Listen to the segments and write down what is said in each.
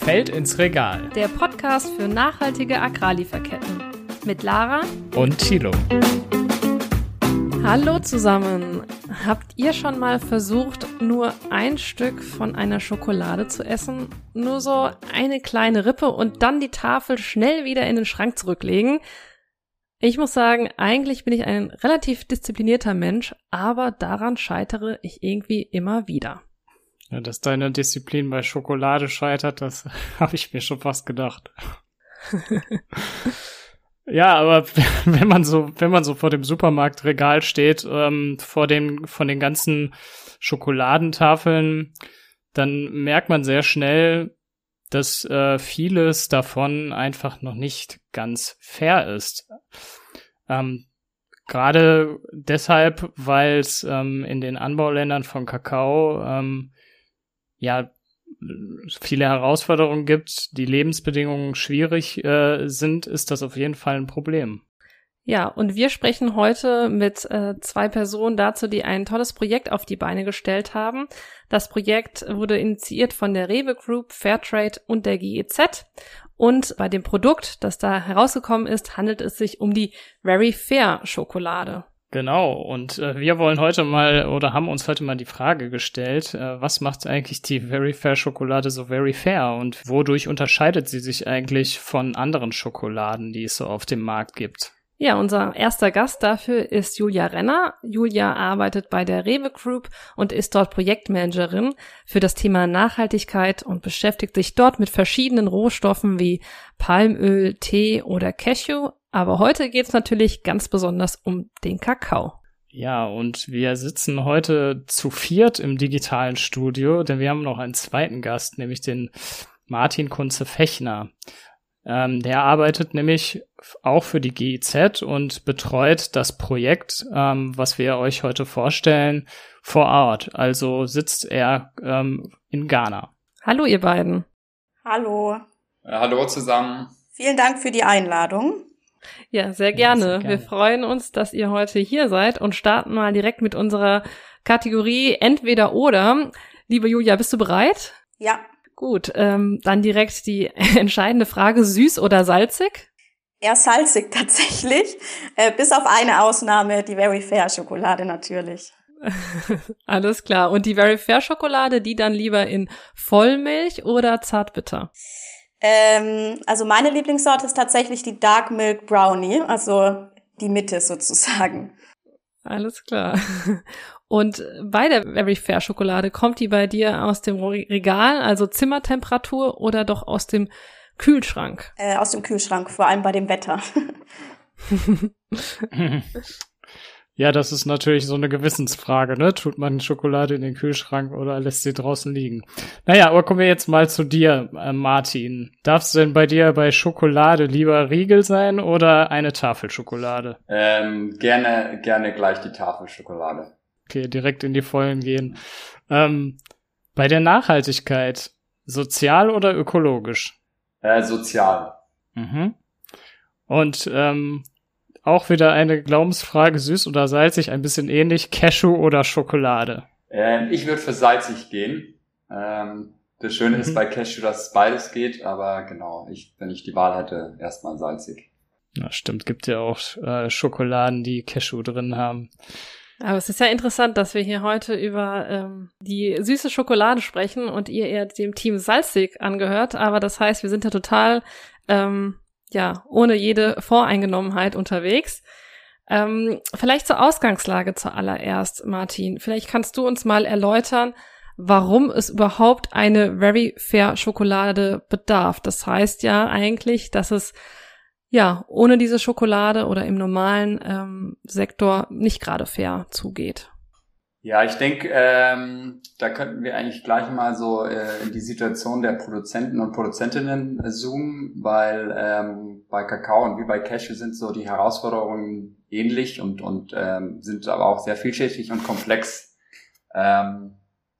Feld ins Regal. Der Podcast für nachhaltige Agrarlieferketten. Mit Lara und Thilo. Hallo zusammen. Habt ihr schon mal versucht, nur ein Stück von einer Schokolade zu essen? Nur so eine kleine Rippe und dann die Tafel schnell wieder in den Schrank zurücklegen? Ich muss sagen, eigentlich bin ich ein relativ disziplinierter Mensch, aber daran scheitere ich irgendwie immer wieder. Ja, dass deine Disziplin bei Schokolade scheitert, das habe ich mir schon fast gedacht. ja, aber wenn man so, wenn man so vor dem Supermarktregal steht, ähm, vor den, von den ganzen Schokoladentafeln, dann merkt man sehr schnell, dass äh, vieles davon einfach noch nicht ganz fair ist. Ähm, Gerade deshalb, weil es ähm, in den Anbauländern von Kakao ähm, ja viele Herausforderungen gibt, die Lebensbedingungen schwierig äh, sind, ist das auf jeden Fall ein Problem. Ja, und wir sprechen heute mit äh, zwei Personen dazu, die ein tolles Projekt auf die Beine gestellt haben. Das Projekt wurde initiiert von der Rewe Group, Fairtrade und der GEZ. Und bei dem Produkt, das da herausgekommen ist, handelt es sich um die Very Fair Schokolade. Genau, und äh, wir wollen heute mal oder haben uns heute mal die Frage gestellt, äh, was macht eigentlich die Very Fair Schokolade so very fair und wodurch unterscheidet sie sich eigentlich von anderen Schokoladen, die es so auf dem Markt gibt? Ja, unser erster Gast dafür ist Julia Renner. Julia arbeitet bei der Rewe Group und ist dort Projektmanagerin für das Thema Nachhaltigkeit und beschäftigt sich dort mit verschiedenen Rohstoffen wie Palmöl, Tee oder Cashew. Aber heute geht es natürlich ganz besonders um den Kakao. Ja, und wir sitzen heute zu viert im digitalen Studio, denn wir haben noch einen zweiten Gast, nämlich den Martin Kunze-Fechner. Ähm, der arbeitet nämlich auch für die GIZ und betreut das Projekt, ähm, was wir euch heute vorstellen, vor Ort. Also sitzt er ähm, in Ghana. Hallo, ihr beiden. Hallo. Äh, hallo zusammen. Vielen Dank für die Einladung. Ja, sehr gerne. Ja, sehr gerne. Wir freuen uns, dass ihr heute hier seid und starten mal direkt mit unserer Kategorie Entweder oder. Liebe Julia, bist du bereit? Ja. Gut, ähm, dann direkt die entscheidende Frage, süß oder salzig? Eher salzig tatsächlich, äh, bis auf eine Ausnahme, die Very Fair Schokolade natürlich. Alles klar. Und die Very Fair Schokolade, die dann lieber in Vollmilch oder Zartbitter? Ähm, also meine Lieblingssorte ist tatsächlich die Dark Milk Brownie, also die Mitte sozusagen. Alles klar. Und bei der Very Fair Schokolade kommt die bei dir aus dem Regal, also Zimmertemperatur oder doch aus dem Kühlschrank? Äh, aus dem Kühlschrank, vor allem bei dem Wetter. ja, das ist natürlich so eine Gewissensfrage, ne? Tut man Schokolade in den Kühlschrank oder lässt sie draußen liegen? Naja, aber kommen wir jetzt mal zu dir, äh, Martin. Darf es denn bei dir bei Schokolade lieber Riegel sein oder eine Tafelschokolade? Ähm, gerne, gerne gleich die Tafelschokolade. Okay, direkt in die Vollen gehen. Ähm, bei der Nachhaltigkeit, sozial oder ökologisch? Äh, sozial. Mhm. Und ähm, auch wieder eine Glaubensfrage, süß oder salzig, ein bisschen ähnlich, Cashew oder Schokolade? Ähm, ich würde für salzig gehen. Ähm, das Schöne mhm. ist bei Cashew, dass beides geht, aber genau, ich, wenn ich die Wahl hätte, erstmal salzig. Ja, stimmt, gibt ja auch äh, Schokoladen, die Cashew drin haben. Aber es ist ja interessant, dass wir hier heute über ähm, die süße Schokolade sprechen und ihr eher dem Team salzig angehört. Aber das heißt, wir sind ja total, ähm, ja, ohne jede Voreingenommenheit unterwegs. Ähm, vielleicht zur Ausgangslage zuallererst, Martin. Vielleicht kannst du uns mal erläutern, warum es überhaupt eine Very Fair Schokolade bedarf. Das heißt ja eigentlich, dass es ja, ohne diese Schokolade oder im normalen ähm, Sektor nicht gerade fair zugeht. Ja, ich denke, ähm, da könnten wir eigentlich gleich mal so äh, in die Situation der Produzenten und Produzentinnen zoomen, weil ähm, bei Kakao und wie bei Cashew sind so die Herausforderungen ähnlich und, und ähm, sind aber auch sehr vielschichtig und komplex. Ähm,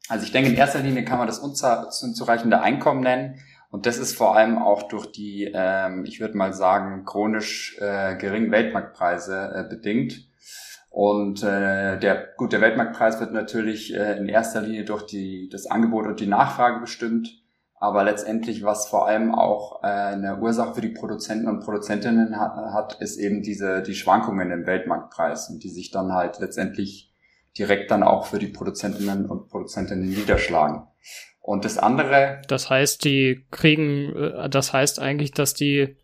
also ich denke, in erster Linie kann man das unzureichende Einkommen nennen. Und das ist vor allem auch durch die, ähm, ich würde mal sagen, chronisch äh, geringen Weltmarktpreise äh, bedingt. Und äh, der gut, der Weltmarktpreis wird natürlich äh, in erster Linie durch die das Angebot und die Nachfrage bestimmt. Aber letztendlich, was vor allem auch äh, eine Ursache für die Produzenten und Produzentinnen hat, hat, ist eben diese die Schwankungen im Weltmarktpreis und die sich dann halt letztendlich direkt dann auch für die Produzentinnen und Produzentinnen niederschlagen. Und das andere. Das heißt, die kriegen, äh, das heißt eigentlich, dass die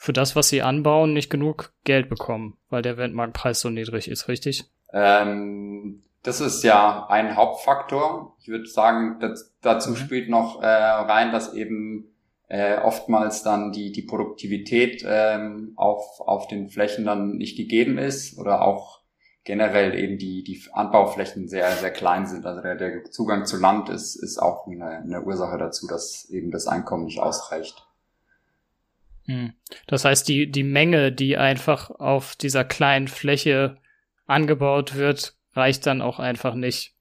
für das, was sie anbauen, nicht genug Geld bekommen, weil der Weltmarktpreis so niedrig ist, richtig? Ähm, das ist ja ein Hauptfaktor. Ich würde sagen, das, dazu mhm. spielt noch äh, rein, dass eben äh, oftmals dann die, die Produktivität ähm, auf, auf den Flächen dann nicht gegeben ist oder auch generell eben die, die Anbauflächen sehr, sehr klein sind. Also der, der Zugang zu Land ist, ist auch eine, eine Ursache dazu, dass eben das Einkommen nicht ausreicht. Hm. Das heißt, die, die Menge, die einfach auf dieser kleinen Fläche angebaut wird, reicht dann auch einfach nicht.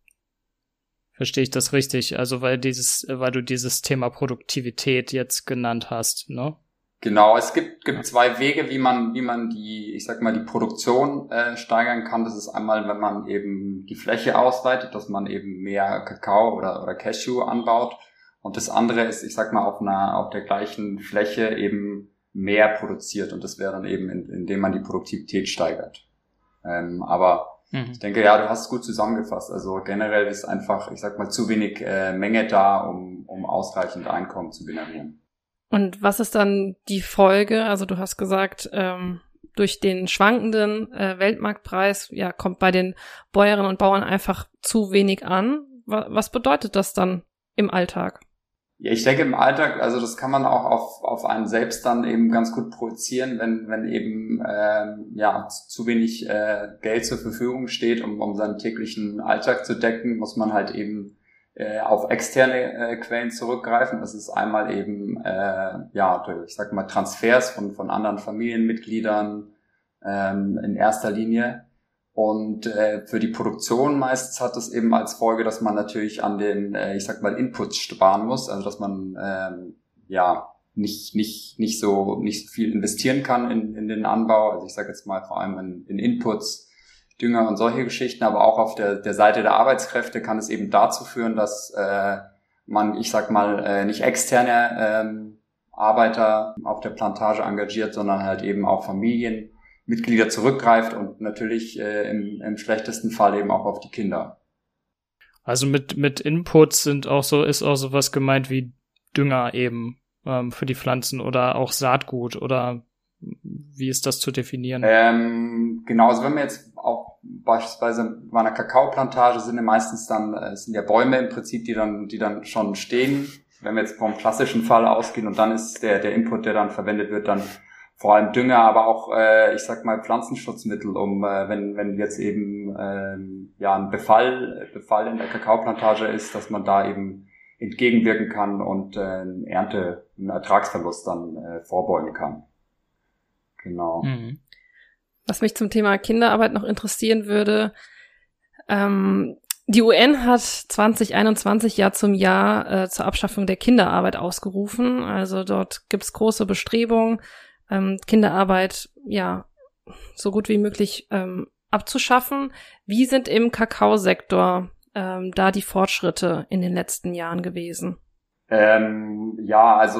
Verstehe ich das richtig? Also weil dieses, weil du dieses Thema Produktivität jetzt genannt hast, ne? Genau, es gibt, gibt zwei Wege, wie man, wie man die, ich sag mal, die Produktion äh, steigern kann. Das ist einmal, wenn man eben die Fläche ausweitet, dass man eben mehr Kakao oder, oder Cashew anbaut. Und das andere ist, ich sag mal, auf einer, auf der gleichen Fläche eben mehr produziert. Und das wäre dann eben, in, indem man die Produktivität steigert. Ähm, aber Mhm. Ich denke, ja, du hast es gut zusammengefasst. Also generell ist einfach, ich sag mal, zu wenig äh, Menge da, um, um ausreichend Einkommen zu generieren. Und was ist dann die Folge? Also du hast gesagt, ähm, durch den schwankenden äh, Weltmarktpreis ja, kommt bei den Bäuerinnen und Bauern einfach zu wenig an. Was bedeutet das dann im Alltag? Ja, ich denke im Alltag, also das kann man auch auf, auf einen selbst dann eben ganz gut projizieren, wenn, wenn eben ähm, ja zu wenig äh, Geld zur Verfügung steht, um, um seinen täglichen Alltag zu decken, muss man halt eben äh, auf externe äh, Quellen zurückgreifen. Das ist einmal eben äh, ja durch, ich sag mal Transfers von, von anderen Familienmitgliedern ähm, in erster Linie. Und äh, für die Produktion meistens hat es eben als Folge, dass man natürlich an den, äh, ich sag mal, Inputs sparen muss, also dass man ähm, ja nicht nicht nicht so nicht so viel investieren kann in, in den Anbau. Also ich sage jetzt mal vor allem in, in Inputs, Dünger und solche Geschichten, aber auch auf der der Seite der Arbeitskräfte kann es eben dazu führen, dass äh, man, ich sag mal, äh, nicht externe ähm, Arbeiter auf der Plantage engagiert, sondern halt eben auch Familien Mitglieder zurückgreift und natürlich äh, im, im schlechtesten Fall eben auch auf die Kinder. Also mit, mit Inputs sind auch so, ist auch sowas gemeint wie Dünger eben ähm, für die Pflanzen oder auch Saatgut oder wie ist das zu definieren? Ähm, genau, also wenn wir jetzt auch beispielsweise bei einer Kakaoplantage sind ja meistens dann, äh, es sind ja Bäume im Prinzip, die dann, die dann schon stehen. Wenn wir jetzt vom klassischen Fall ausgehen und dann ist der, der Input, der dann verwendet wird, dann vor allem Dünger, aber auch, äh, ich sag mal, Pflanzenschutzmittel, um, äh, wenn, wenn jetzt eben ähm, ja ein Befall, Befall in der Kakaoplantage ist, dass man da eben entgegenwirken kann und äh, Ernte, einen Ertragsverlust dann äh, vorbeugen kann. Genau. Mhm. Was mich zum Thema Kinderarbeit noch interessieren würde, ähm, die UN hat 2021 ja zum Jahr äh, zur Abschaffung der Kinderarbeit ausgerufen. Also dort gibt's große Bestrebungen, ähm, Kinderarbeit ja so gut wie möglich ähm, abzuschaffen. Wie sind im Kakaosektor ähm, da die Fortschritte in den letzten Jahren gewesen? Ähm, ja, also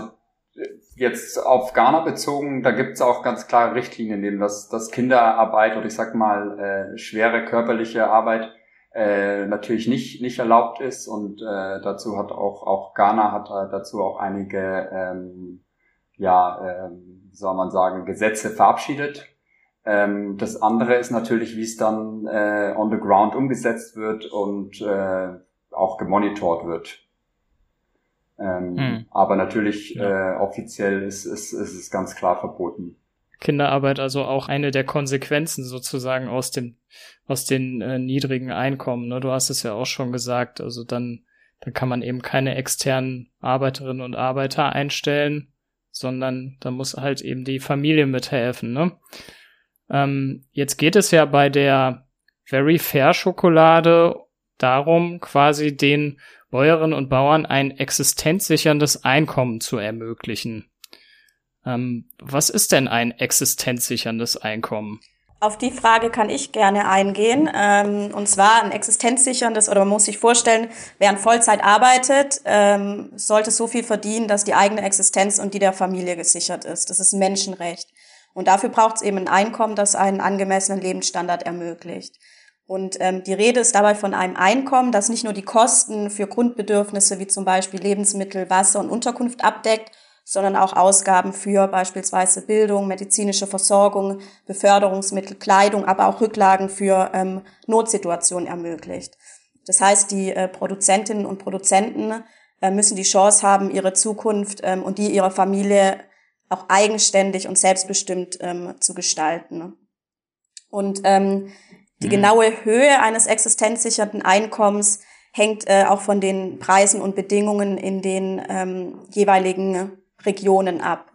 äh, jetzt auf Ghana bezogen, da gibt es auch ganz klare Richtlinien, in denen das, das Kinderarbeit oder ich sag mal äh, schwere körperliche Arbeit äh, natürlich nicht nicht erlaubt ist und äh, dazu hat auch auch Ghana hat dazu auch einige ähm, ja ähm, soll man sagen, Gesetze verabschiedet. Ähm, das andere ist natürlich, wie es dann äh, on the ground umgesetzt wird und äh, auch gemonitort wird. Ähm, hm. Aber natürlich ja. äh, offiziell ist, ist, ist es ganz klar verboten. Kinderarbeit also auch eine der Konsequenzen sozusagen aus dem aus den äh, niedrigen Einkommen. Ne? Du hast es ja auch schon gesagt. Also dann dann kann man eben keine externen Arbeiterinnen und Arbeiter einstellen sondern da muss halt eben die Familie mithelfen. Ne? Ähm, jetzt geht es ja bei der Very Fair Schokolade darum, quasi den Bäuerinnen und Bauern ein existenzsicherndes Einkommen zu ermöglichen. Ähm, was ist denn ein existenzsicherndes Einkommen? Auf die Frage kann ich gerne eingehen. Ähm, und zwar ein existenzsicherndes, oder man muss sich vorstellen, wer in Vollzeit arbeitet, ähm, sollte so viel verdienen, dass die eigene Existenz und die der Familie gesichert ist. Das ist ein Menschenrecht. Und dafür braucht es eben ein Einkommen, das einen angemessenen Lebensstandard ermöglicht. Und ähm, die Rede ist dabei von einem Einkommen, das nicht nur die Kosten für Grundbedürfnisse wie zum Beispiel Lebensmittel, Wasser und Unterkunft abdeckt, sondern auch Ausgaben für beispielsweise Bildung, medizinische Versorgung, Beförderungsmittel, Kleidung, aber auch Rücklagen für ähm, Notsituationen ermöglicht. Das heißt, die äh, Produzentinnen und Produzenten äh, müssen die Chance haben, ihre Zukunft ähm, und die ihrer Familie auch eigenständig und selbstbestimmt ähm, zu gestalten. Und ähm, die mhm. genaue Höhe eines existenzsicherten Einkommens hängt äh, auch von den Preisen und Bedingungen in den ähm, jeweiligen Regionen ab.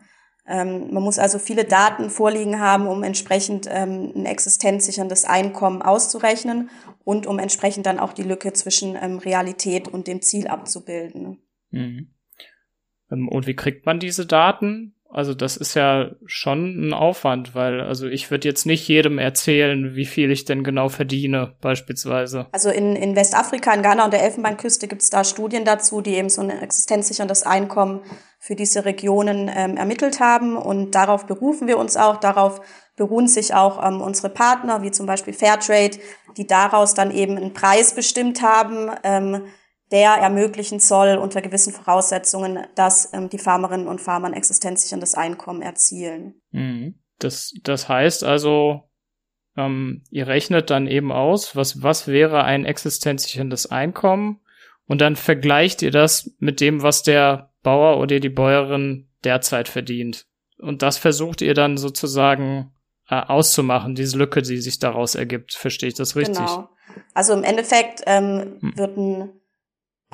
Ähm, man muss also viele Daten vorliegen haben, um entsprechend ähm, ein existenzsicherndes Einkommen auszurechnen und um entsprechend dann auch die Lücke zwischen ähm, Realität und dem Ziel abzubilden. Mhm. Ähm, und wie kriegt man diese Daten? Also das ist ja schon ein Aufwand, weil also ich würde jetzt nicht jedem erzählen, wie viel ich denn genau verdiene, beispielsweise. Also in, in Westafrika, in Ghana und der Elfenbeinküste gibt es da Studien dazu, die eben so ein existenzsicherndes Einkommen für diese Regionen ähm, ermittelt haben. Und darauf berufen wir uns auch, darauf beruhen sich auch ähm, unsere Partner, wie zum Beispiel Fairtrade, die daraus dann eben einen Preis bestimmt haben, ähm, der ermöglichen soll, unter gewissen Voraussetzungen, dass ähm, die Farmerinnen und Farmer ein existenzsicherndes Einkommen erzielen. Mhm. Das, das heißt also, ähm, ihr rechnet dann eben aus, was, was wäre ein existenzsicherndes Einkommen und dann vergleicht ihr das mit dem, was der Bauer oder die Bäuerin derzeit verdient. Und das versucht ihr dann sozusagen äh, auszumachen, diese Lücke, die sich daraus ergibt. Verstehe ich das richtig? Genau. Also im Endeffekt ähm, hm. wird ein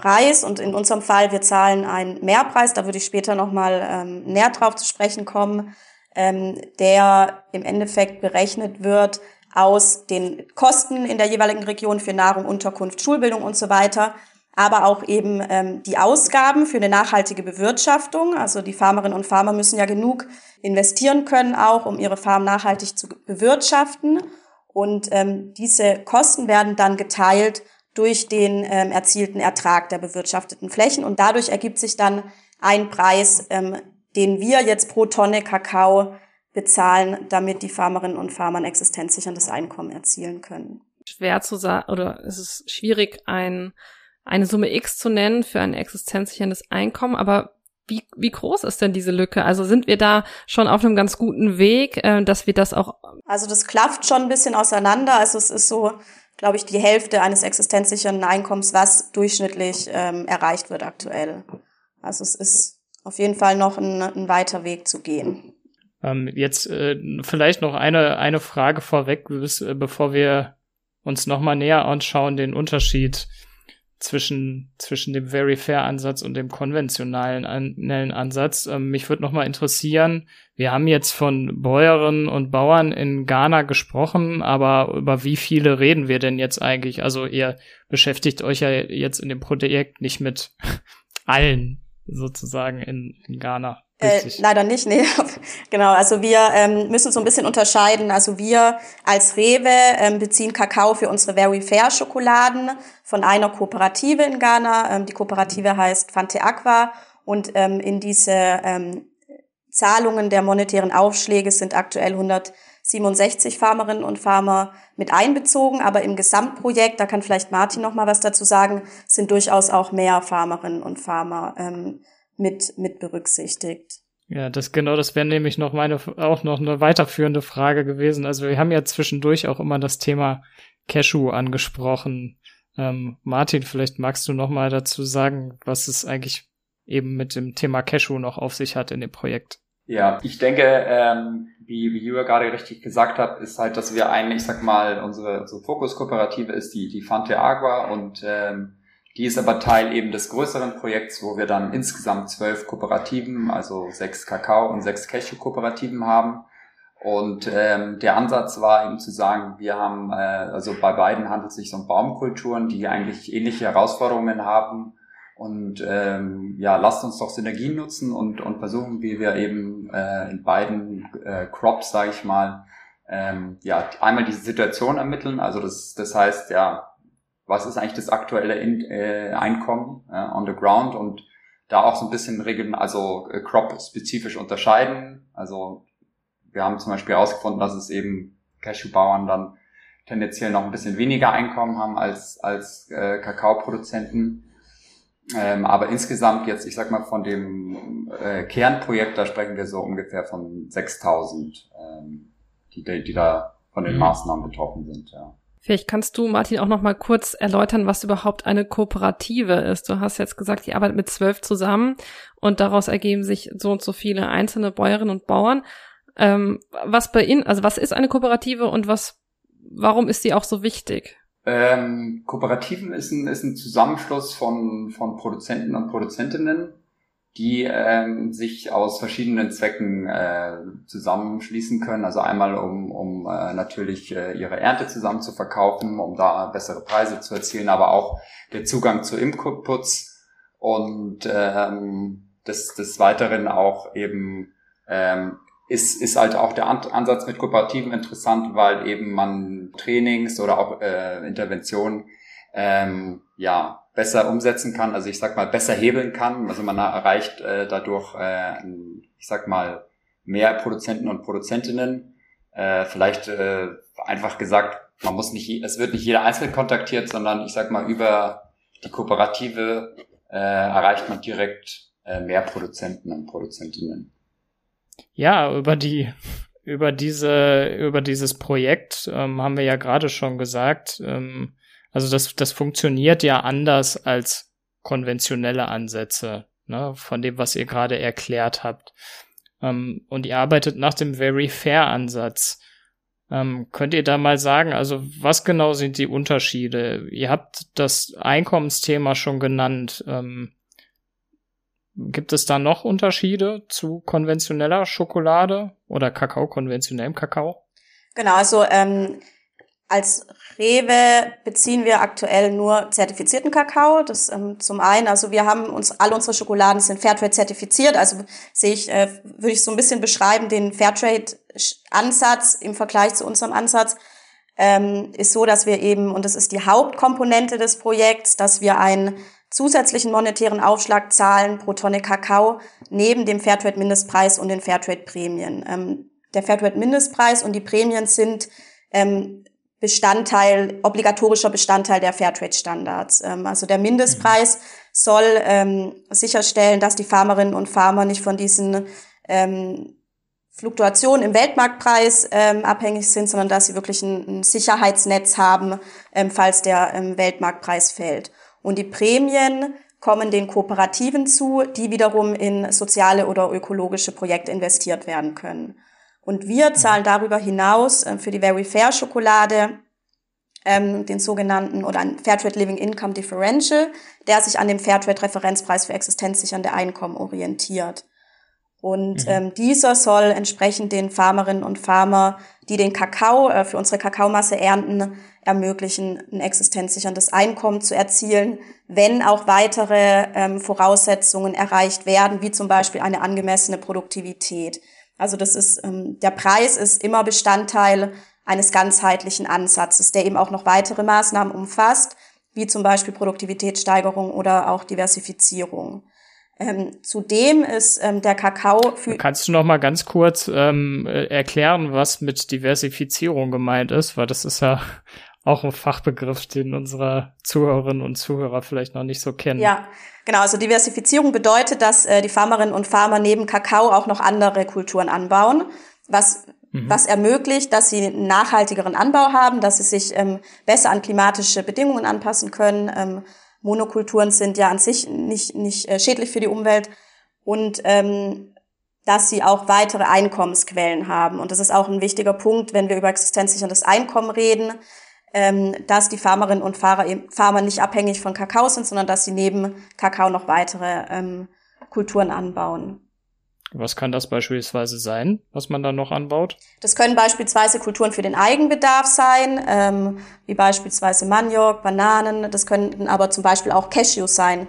Preis und in unserem Fall, wir zahlen einen Mehrpreis, da würde ich später nochmal ähm, näher drauf zu sprechen kommen, ähm, der im Endeffekt berechnet wird aus den Kosten in der jeweiligen Region für Nahrung, Unterkunft, Schulbildung und so weiter, aber auch eben ähm, die Ausgaben für eine nachhaltige Bewirtschaftung. Also die Farmerinnen und Farmer müssen ja genug investieren können, auch um ihre Farm nachhaltig zu bewirtschaften. Und ähm, diese Kosten werden dann geteilt durch den ähm, erzielten Ertrag der bewirtschafteten Flächen. Und dadurch ergibt sich dann ein Preis, ähm, den wir jetzt pro Tonne Kakao bezahlen, damit die Farmerinnen und Farmer ein existenzsicherndes Einkommen erzielen können. Schwer zu sagen, oder es ist schwierig, ein, eine Summe X zu nennen für ein existenzsicherndes Einkommen, aber wie, wie groß ist denn diese Lücke? Also sind wir da schon auf einem ganz guten Weg, äh, dass wir das auch. Also das klafft schon ein bisschen auseinander. Also es ist so, glaube ich, die Hälfte eines existenzsichernden Einkommens, was durchschnittlich ähm, erreicht wird aktuell. Also es ist auf jeden Fall noch ein, ein weiter Weg zu gehen. Ähm, jetzt äh, vielleicht noch eine, eine Frage vorweg, bis, äh, bevor wir uns nochmal näher anschauen, den Unterschied zwischen, zwischen dem Very Fair Ansatz und dem konventionellen an, Ansatz. Ähm, mich würde nochmal interessieren, wir haben jetzt von Bäuerinnen und Bauern in Ghana gesprochen, aber über wie viele reden wir denn jetzt eigentlich? Also ihr beschäftigt euch ja jetzt in dem Projekt nicht mit allen sozusagen in, in Ghana. Äh, leider nicht, nee. genau, also wir ähm, müssen so ein bisschen unterscheiden. Also wir als Rewe ähm, beziehen Kakao für unsere Very Fair Schokoladen von einer Kooperative in Ghana. Ähm, die Kooperative heißt Fante Aqua und ähm, in diese ähm, Zahlungen der monetären Aufschläge sind aktuell 167 Farmerinnen und Farmer mit einbezogen, aber im Gesamtprojekt, da kann vielleicht Martin noch mal was dazu sagen, sind durchaus auch mehr Farmerinnen und Farmer ähm, mit, mit berücksichtigt. Ja, das genau, das wäre nämlich noch meine auch noch eine weiterführende Frage gewesen. Also wir haben ja zwischendurch auch immer das Thema Cashew angesprochen. Ähm, Martin, vielleicht magst du noch mal dazu sagen, was es eigentlich eben mit dem Thema Cashew noch auf sich hat in dem Projekt. Ja, ich denke, ähm, wie, wie Jura gerade richtig gesagt hat, ist halt, dass wir eigentlich, ich sag mal, unsere, unsere Fokuskooperative ist die, die Fante Agua und ähm, die ist aber Teil eben des größeren Projekts, wo wir dann insgesamt zwölf Kooperativen, also sechs Kakao- und sechs Cashew-Kooperativen haben. Und ähm, der Ansatz war eben zu sagen, wir haben, äh, also bei beiden handelt es sich um Baumkulturen, die eigentlich ähnliche Herausforderungen haben. Und ähm, ja, lasst uns doch Synergien nutzen und, und versuchen, wie wir eben äh, in beiden äh, Crops, sage ich mal, ähm, ja einmal diese Situation ermitteln. Also das, das heißt ja, was ist eigentlich das aktuelle In äh, Einkommen äh, on the ground und da auch so ein bisschen regeln, also äh, crop-spezifisch unterscheiden. Also wir haben zum Beispiel herausgefunden, dass es eben Cashewbauern dann tendenziell noch ein bisschen weniger Einkommen haben als, als äh, Kakaoproduzenten. Ähm, aber insgesamt jetzt, ich sag mal, von dem äh, Kernprojekt, da sprechen wir so ungefähr von 6000, ähm, die, die da von den mhm. Maßnahmen betroffen sind, ja. Vielleicht kannst du, Martin, auch noch mal kurz erläutern, was überhaupt eine Kooperative ist. Du hast jetzt gesagt, ihr arbeitet mit zwölf zusammen und daraus ergeben sich so und so viele einzelne Bäuerinnen und Bauern. Ähm, was bei Ihnen, also was ist eine Kooperative und was, warum ist sie auch so wichtig? Ähm, Kooperativen ist ein, ist ein Zusammenschluss von, von Produzenten und Produzentinnen, die ähm, sich aus verschiedenen Zwecken äh, zusammenschließen können. Also einmal, um, um äh, natürlich äh, ihre Ernte zusammen zu verkaufen, um da bessere Preise zu erzielen, aber auch der Zugang zu Inputs und ähm, des, des Weiteren auch eben ähm, ist, ist halt auch der Ansatz mit Kooperativen interessant, weil eben man Trainings oder auch äh, Interventionen ähm, ja besser umsetzen kann, also ich sag mal besser hebeln kann. Also man erreicht äh, dadurch, äh, ich sag mal, mehr Produzenten und Produzentinnen. Äh, vielleicht äh, einfach gesagt, man muss nicht, es wird nicht jeder einzeln kontaktiert, sondern ich sag mal über die Kooperative äh, erreicht man direkt äh, mehr Produzenten und Produzentinnen. Ja, über die über diese über dieses Projekt ähm, haben wir ja gerade schon gesagt. Ähm, also das das funktioniert ja anders als konventionelle Ansätze, ne, von dem was ihr gerade erklärt habt. Ähm, und ihr arbeitet nach dem Very Fair Ansatz. Ähm, könnt ihr da mal sagen, also was genau sind die Unterschiede? Ihr habt das Einkommensthema schon genannt. Ähm, Gibt es da noch Unterschiede zu konventioneller Schokolade oder Kakao, konventionellem Kakao? Genau, also ähm, als Rewe beziehen wir aktuell nur zertifizierten Kakao. Das ähm, zum einen, also wir haben uns, alle unsere Schokoladen sind Fairtrade zertifiziert. Also sehe ich, äh, würde ich so ein bisschen beschreiben, den Fairtrade-Ansatz im Vergleich zu unserem Ansatz ähm, ist so, dass wir eben, und das ist die Hauptkomponente des Projekts, dass wir ein zusätzlichen monetären Aufschlag zahlen pro Tonne Kakao neben dem Fairtrade-Mindestpreis und den Fairtrade-Prämien. Ähm, der Fairtrade-Mindestpreis und die Prämien sind ähm, Bestandteil, obligatorischer Bestandteil der Fairtrade-Standards. Ähm, also der Mindestpreis mhm. soll ähm, sicherstellen, dass die Farmerinnen und Farmer nicht von diesen ähm, Fluktuationen im Weltmarktpreis ähm, abhängig sind, sondern dass sie wirklich ein, ein Sicherheitsnetz haben, ähm, falls der ähm, Weltmarktpreis fällt. Und die Prämien kommen den Kooperativen zu, die wiederum in soziale oder ökologische Projekte investiert werden können. Und wir zahlen darüber hinaus äh, für die Very Fair Schokolade ähm, den sogenannten oder ein Fairtrade Living Income Differential, der sich an dem Fairtrade Referenzpreis für existenzsichernde Einkommen orientiert. Und mhm. ähm, dieser soll entsprechend den Farmerinnen und Farmer, die den Kakao äh, für unsere Kakaomasse ernten, ermöglichen, ein existenzsicherndes Einkommen zu erzielen, wenn auch weitere ähm, Voraussetzungen erreicht werden, wie zum Beispiel eine angemessene Produktivität. Also das ist ähm, der Preis ist immer Bestandteil eines ganzheitlichen Ansatzes, der eben auch noch weitere Maßnahmen umfasst, wie zum Beispiel Produktivitätssteigerung oder auch Diversifizierung. Ähm, zudem ist ähm, der Kakao für. Kannst du noch mal ganz kurz ähm, äh, erklären, was mit Diversifizierung gemeint ist? Weil das ist ja auch ein Fachbegriff, den unsere Zuhörerinnen und Zuhörer vielleicht noch nicht so kennen. Ja, genau. Also Diversifizierung bedeutet, dass äh, die Farmerinnen und Farmer neben Kakao auch noch andere Kulturen anbauen, was mhm. was ermöglicht, dass sie einen nachhaltigeren Anbau haben, dass sie sich ähm, besser an klimatische Bedingungen anpassen können. Ähm, Monokulturen sind ja an sich nicht, nicht äh, schädlich für die Umwelt und ähm, dass sie auch weitere Einkommensquellen haben. Und das ist auch ein wichtiger Punkt, wenn wir über existenzsicherndes Einkommen reden, ähm, dass die Farmerinnen und Farmer, Farmer nicht abhängig von Kakao sind, sondern dass sie neben Kakao noch weitere ähm, Kulturen anbauen. Was kann das beispielsweise sein, was man dann noch anbaut? Das können beispielsweise Kulturen für den Eigenbedarf sein, ähm, wie beispielsweise Maniok, Bananen. Das könnten aber zum Beispiel auch Cashews sein.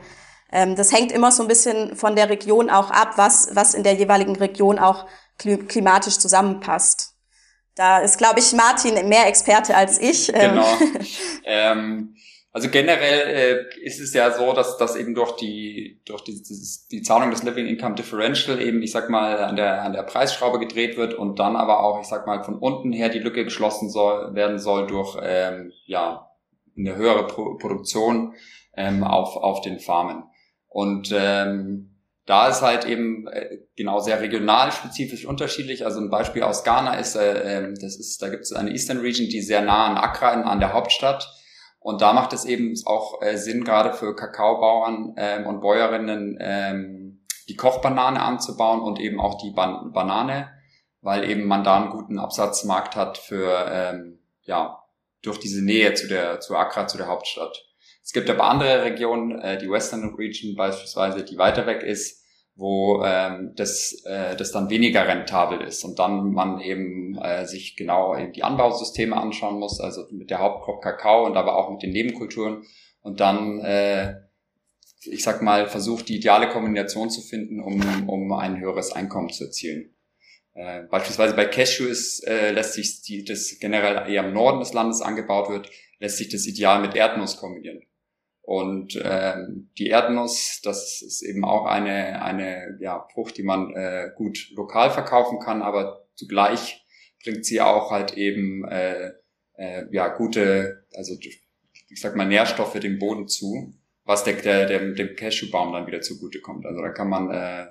Ähm, das hängt immer so ein bisschen von der Region auch ab, was, was in der jeweiligen Region auch klimatisch zusammenpasst. Da ist, glaube ich, Martin mehr Experte als ich. Ähm. Genau. ähm, also generell äh, ist es ja so, dass dass eben durch die durch die, die Zahlung des Living Income Differential eben, ich sag mal, an der an der Preisschraube gedreht wird und dann aber auch, ich sag mal, von unten her die Lücke geschlossen soll werden soll durch ähm, ja eine höhere Pro Produktion ähm, auf auf den Farmen und ähm, da ist halt eben äh, genau sehr regional spezifisch unterschiedlich. Also ein Beispiel aus Ghana ist, äh, ähm, das ist, da gibt es eine Eastern Region, die sehr nah an Accra, an der Hauptstadt und da macht es eben auch äh, Sinn, gerade für Kakaobauern ähm, und Bäuerinnen ähm, die Kochbanane anzubauen und eben auch die Ban Banane, weil eben man da einen guten Absatzmarkt hat für ähm, ja durch diese Nähe zu der zu Accra, zu der Hauptstadt. Es gibt aber andere Regionen, äh, die Western Region beispielsweise, die weiter weg ist, wo ähm, das, äh, das dann weniger rentabel ist und dann man eben äh, sich genau eben die Anbausysteme anschauen muss, also mit der Hauptkrop Kakao und aber auch mit den Nebenkulturen und dann, äh, ich sag mal, versucht die ideale Kombination zu finden, um, um ein höheres Einkommen zu erzielen. Äh, beispielsweise bei Cashew ist, äh, lässt sich die, das generell eher im Norden des Landes angebaut wird, lässt sich das ideal mit Erdnuss kombinieren. Und ähm, die Erdnuss, das ist eben auch eine, eine ja, Frucht, die man äh, gut lokal verkaufen kann, aber zugleich bringt sie auch halt eben äh, äh, ja gute, also ich sag mal Nährstoffe dem Boden zu, was der, der, dem, dem Cashewbaum dann wieder zugutekommt. Also da kann man äh,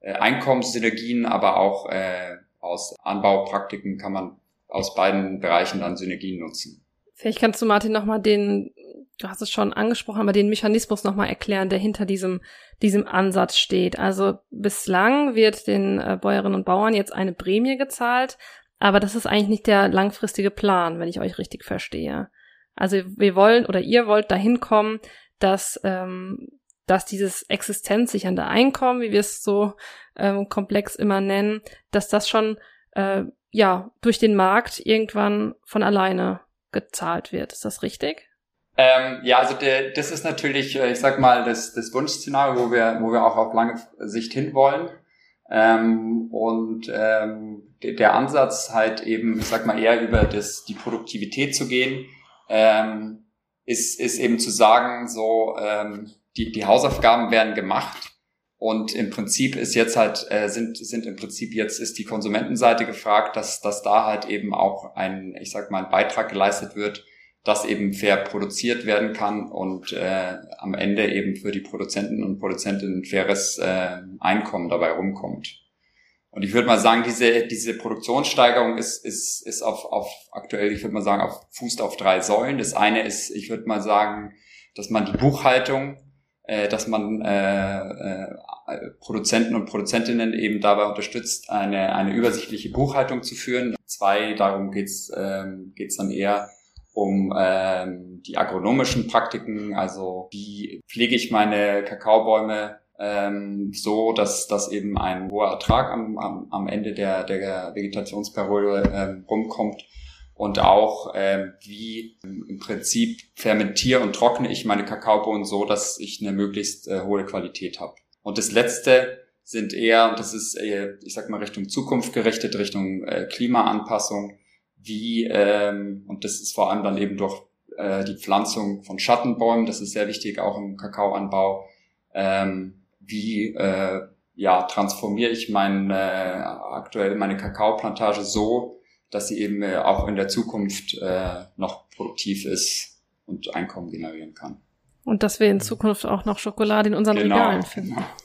äh, Einkommenssynergien, aber auch äh, aus Anbaupraktiken kann man aus beiden Bereichen dann Synergien nutzen. Vielleicht kannst du Martin nochmal den du hast es schon angesprochen, aber den Mechanismus nochmal erklären, der hinter diesem, diesem Ansatz steht. Also bislang wird den äh, Bäuerinnen und Bauern jetzt eine Prämie gezahlt, aber das ist eigentlich nicht der langfristige Plan, wenn ich euch richtig verstehe. Also wir wollen oder ihr wollt dahin kommen, dass, ähm, dass dieses existenzsichernde Einkommen, wie wir es so ähm, komplex immer nennen, dass das schon äh, ja durch den Markt irgendwann von alleine gezahlt wird. Ist das richtig? Ähm, ja, also der, das ist natürlich, äh, ich sag mal, das, das Wunschszenario, wo wir, wo wir auch auf lange Sicht hinwollen. Ähm, und ähm, der Ansatz halt eben, ich sag mal, eher über das, die Produktivität zu gehen, ähm, ist, ist eben zu sagen, so ähm, die, die Hausaufgaben werden gemacht und im Prinzip ist jetzt halt, äh, sind, sind im Prinzip jetzt ist die Konsumentenseite gefragt, dass, dass da halt eben auch ein, ich sag mal, ein Beitrag geleistet wird, das eben fair produziert werden kann und äh, am Ende eben für die Produzenten und Produzentinnen ein faires äh, Einkommen dabei rumkommt. Und ich würde mal sagen, diese, diese Produktionssteigerung ist, ist, ist auf, auf aktuell, ich würde mal sagen, auf fußt auf drei Säulen. Das eine ist, ich würde mal sagen, dass man die Buchhaltung, äh, dass man äh, äh, Produzenten und Produzentinnen eben dabei unterstützt, eine, eine übersichtliche Buchhaltung zu führen. Zwei, darum geht's ähm, geht's dann eher um ähm, die agronomischen Praktiken, also wie pflege ich meine Kakaobäume ähm, so, dass, dass eben ein hoher Ertrag am, am, am Ende der, der Vegetationsperiode ähm, rumkommt. Und auch ähm, wie im Prinzip fermentiere und trockne ich meine Kakaobohnen so, dass ich eine möglichst äh, hohe Qualität habe. Und das Letzte sind eher, und das ist, eher, ich sag mal, Richtung Zukunft gerichtet, Richtung äh, Klimaanpassung, wie, ähm, und das ist vor allem dann eben durch äh, die Pflanzung von Schattenbäumen, das ist sehr wichtig auch im Kakaoanbau, ähm, wie äh, ja, transformiere ich mein, äh, aktuell meine Kakaoplantage so, dass sie eben äh, auch in der Zukunft äh, noch produktiv ist und Einkommen generieren kann. Und dass wir in Zukunft auch noch Schokolade in unseren genau, Regalen finden. Genau.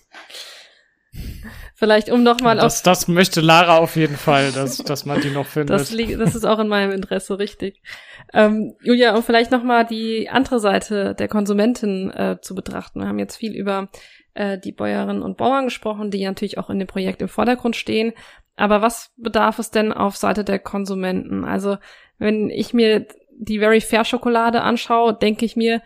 Vielleicht um nochmal auf. Das möchte Lara auf jeden Fall, dass, dass man die noch findet. Das, liegt, das ist auch in meinem Interesse, richtig. Ähm, Julia, um vielleicht nochmal die andere Seite der Konsumentin äh, zu betrachten. Wir haben jetzt viel über äh, die Bäuerinnen und Bauern gesprochen, die natürlich auch in dem Projekt im Vordergrund stehen. Aber was bedarf es denn auf Seite der Konsumenten? Also, wenn ich mir die Very Fair Schokolade anschaue, denke ich mir,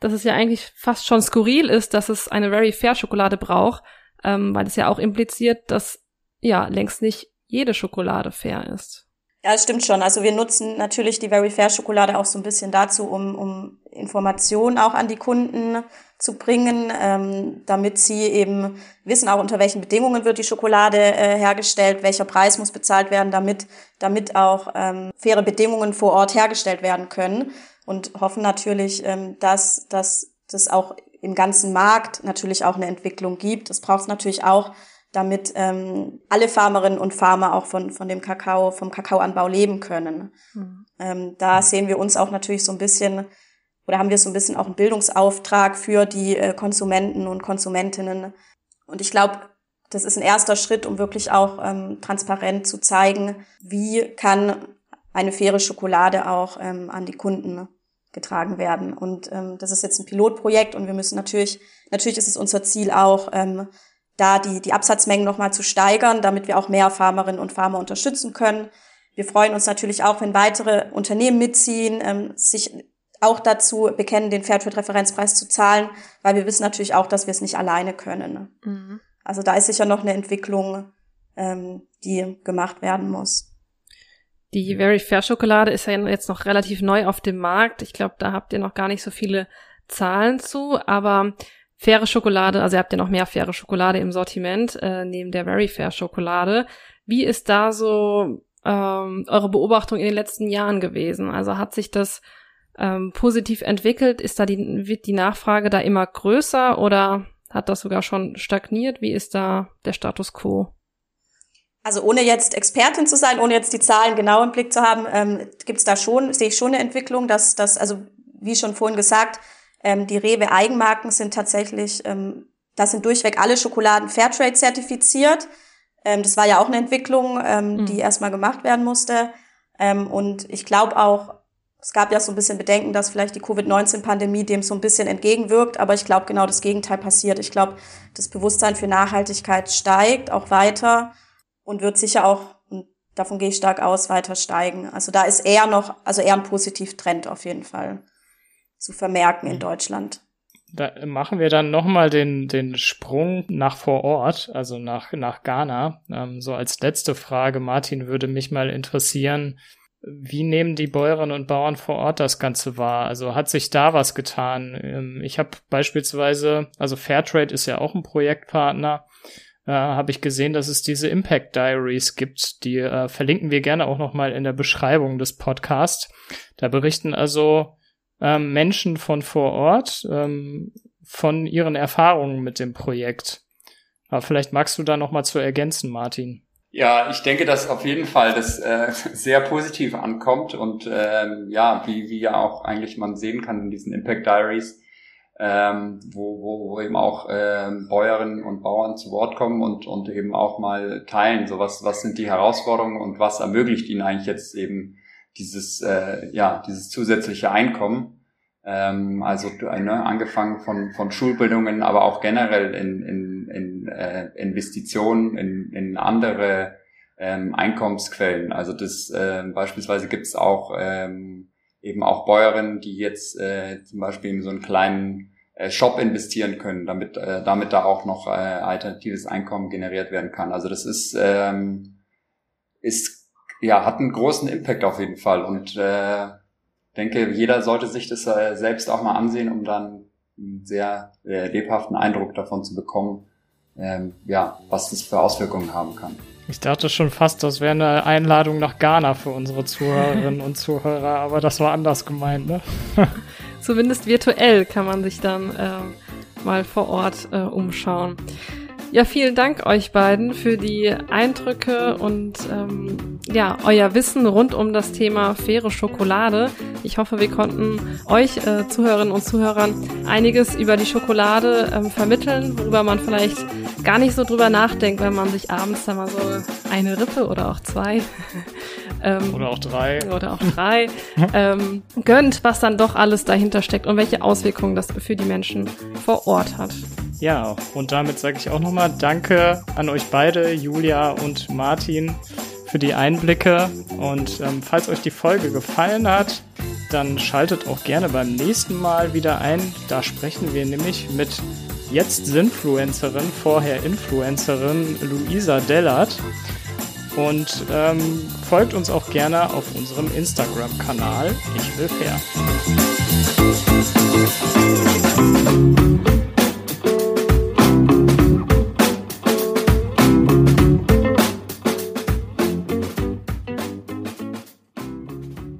dass es ja eigentlich fast schon skurril ist, dass es eine Very Fair Schokolade braucht ähm, weil es ja auch impliziert, dass ja längst nicht jede Schokolade fair ist. Ja, das stimmt schon. Also wir nutzen natürlich die Very Fair Schokolade auch so ein bisschen dazu, um, um Informationen auch an die Kunden zu bringen, ähm, damit sie eben wissen, auch unter welchen Bedingungen wird die Schokolade äh, hergestellt, welcher Preis muss bezahlt werden, damit, damit auch ähm, faire Bedingungen vor Ort hergestellt werden können und hoffen natürlich, ähm, dass, dass das auch im ganzen Markt natürlich auch eine Entwicklung gibt. Das braucht es natürlich auch, damit ähm, alle Farmerinnen und Farmer auch von, von dem Kakao, vom Kakaoanbau leben können. Mhm. Ähm, da sehen wir uns auch natürlich so ein bisschen, oder haben wir so ein bisschen auch einen Bildungsauftrag für die äh, Konsumenten und Konsumentinnen. Und ich glaube, das ist ein erster Schritt, um wirklich auch ähm, transparent zu zeigen, wie kann eine faire Schokolade auch ähm, an die Kunden getragen werden. Und ähm, das ist jetzt ein Pilotprojekt und wir müssen natürlich, natürlich ist es unser Ziel auch, ähm, da die, die Absatzmengen nochmal zu steigern, damit wir auch mehr Farmerinnen und Farmer unterstützen können. Wir freuen uns natürlich auch, wenn weitere Unternehmen mitziehen, ähm, sich auch dazu bekennen, den Fairtrade-Referenzpreis zu zahlen, weil wir wissen natürlich auch, dass wir es nicht alleine können. Mhm. Also da ist sicher noch eine Entwicklung, ähm, die gemacht werden muss. Die Very Fair Schokolade ist ja jetzt noch relativ neu auf dem Markt. Ich glaube, da habt ihr noch gar nicht so viele Zahlen zu, aber faire Schokolade, also ihr habt ja noch mehr faire Schokolade im Sortiment, äh, neben der Very Fair Schokolade. Wie ist da so ähm, eure Beobachtung in den letzten Jahren gewesen? Also hat sich das ähm, positiv entwickelt? Ist da die, wird die Nachfrage da immer größer oder hat das sogar schon stagniert? Wie ist da der Status quo? Also ohne jetzt Expertin zu sein, ohne jetzt die Zahlen genau im Blick zu haben, ähm, gibt es da schon, sehe ich schon eine Entwicklung, dass das, also wie schon vorhin gesagt, ähm, die Rewe Eigenmarken sind tatsächlich, ähm, das sind durchweg alle Schokoladen Fairtrade zertifiziert. Ähm, das war ja auch eine Entwicklung, ähm, mhm. die erstmal gemacht werden musste. Ähm, und ich glaube auch, es gab ja so ein bisschen Bedenken, dass vielleicht die Covid-19-Pandemie dem so ein bisschen entgegenwirkt, aber ich glaube genau das Gegenteil passiert. Ich glaube, das Bewusstsein für Nachhaltigkeit steigt auch weiter und wird sicher auch, und davon gehe ich stark aus, weiter steigen. Also da ist eher noch, also eher ein Positiv-Trend auf jeden Fall zu vermerken in mhm. Deutschland. Da machen wir dann nochmal den, den Sprung nach vor Ort, also nach, nach Ghana. Ähm, so als letzte Frage, Martin, würde mich mal interessieren, wie nehmen die Bäuerinnen und Bauern vor Ort das Ganze wahr? Also hat sich da was getan? Ähm, ich habe beispielsweise, also Fairtrade ist ja auch ein Projektpartner, äh, habe ich gesehen, dass es diese Impact Diaries gibt. Die äh, verlinken wir gerne auch nochmal in der Beschreibung des Podcasts. Da berichten also ähm, Menschen von vor Ort ähm, von ihren Erfahrungen mit dem Projekt. Aber vielleicht magst du da noch mal zu ergänzen, Martin. Ja, ich denke, dass auf jeden Fall das äh, sehr positiv ankommt und ähm, ja, wie, wie ja auch eigentlich man sehen kann in diesen Impact Diaries, ähm, wo, wo, wo eben auch ähm, Bäuerinnen und Bauern zu Wort kommen und, und eben auch mal teilen, so was, was sind die Herausforderungen und was ermöglicht ihnen eigentlich jetzt eben dieses, äh, ja, dieses zusätzliche Einkommen. Ähm, also ne, angefangen von, von Schulbildungen, aber auch generell in, in, in äh, Investitionen in, in andere ähm, Einkommensquellen. Also das äh, beispielsweise gibt es auch ähm, eben auch Bäuerinnen, die jetzt äh, zum Beispiel in so einen kleinen äh, Shop investieren können, damit äh, damit da auch noch äh, alternatives Einkommen generiert werden kann. Also das ist ähm, ist ja, hat einen großen Impact auf jeden Fall und äh, denke, jeder sollte sich das äh, selbst auch mal ansehen, um dann einen sehr äh, lebhaften Eindruck davon zu bekommen, ähm, ja, was das für Auswirkungen haben kann. Ich dachte schon fast, das wäre eine Einladung nach Ghana für unsere Zuhörerinnen und Zuhörer, aber das war anders gemeint, ne? Zumindest virtuell kann man sich dann äh, mal vor Ort äh, umschauen. Ja, vielen Dank euch beiden für die Eindrücke und ähm, ja, euer Wissen rund um das Thema faire Schokolade. Ich hoffe, wir konnten euch äh, Zuhörerinnen und Zuhörern einiges über die Schokolade ähm, vermitteln, worüber man vielleicht gar nicht so drüber nachdenkt, wenn man sich abends da mal so eine Rippe oder auch zwei ähm, oder auch drei oder auch drei ähm, gönnt, was dann doch alles dahinter steckt und welche Auswirkungen das für die Menschen vor Ort hat. Ja, und damit sage ich auch nochmal Danke an euch beide, Julia und Martin, für die Einblicke. Und ähm, falls euch die Folge gefallen hat, dann schaltet auch gerne beim nächsten Mal wieder ein. Da sprechen wir nämlich mit jetzt Sinfluencerin, vorher Influencerin Luisa Dellert. Und ähm, folgt uns auch gerne auf unserem Instagram-Kanal Ich will fair.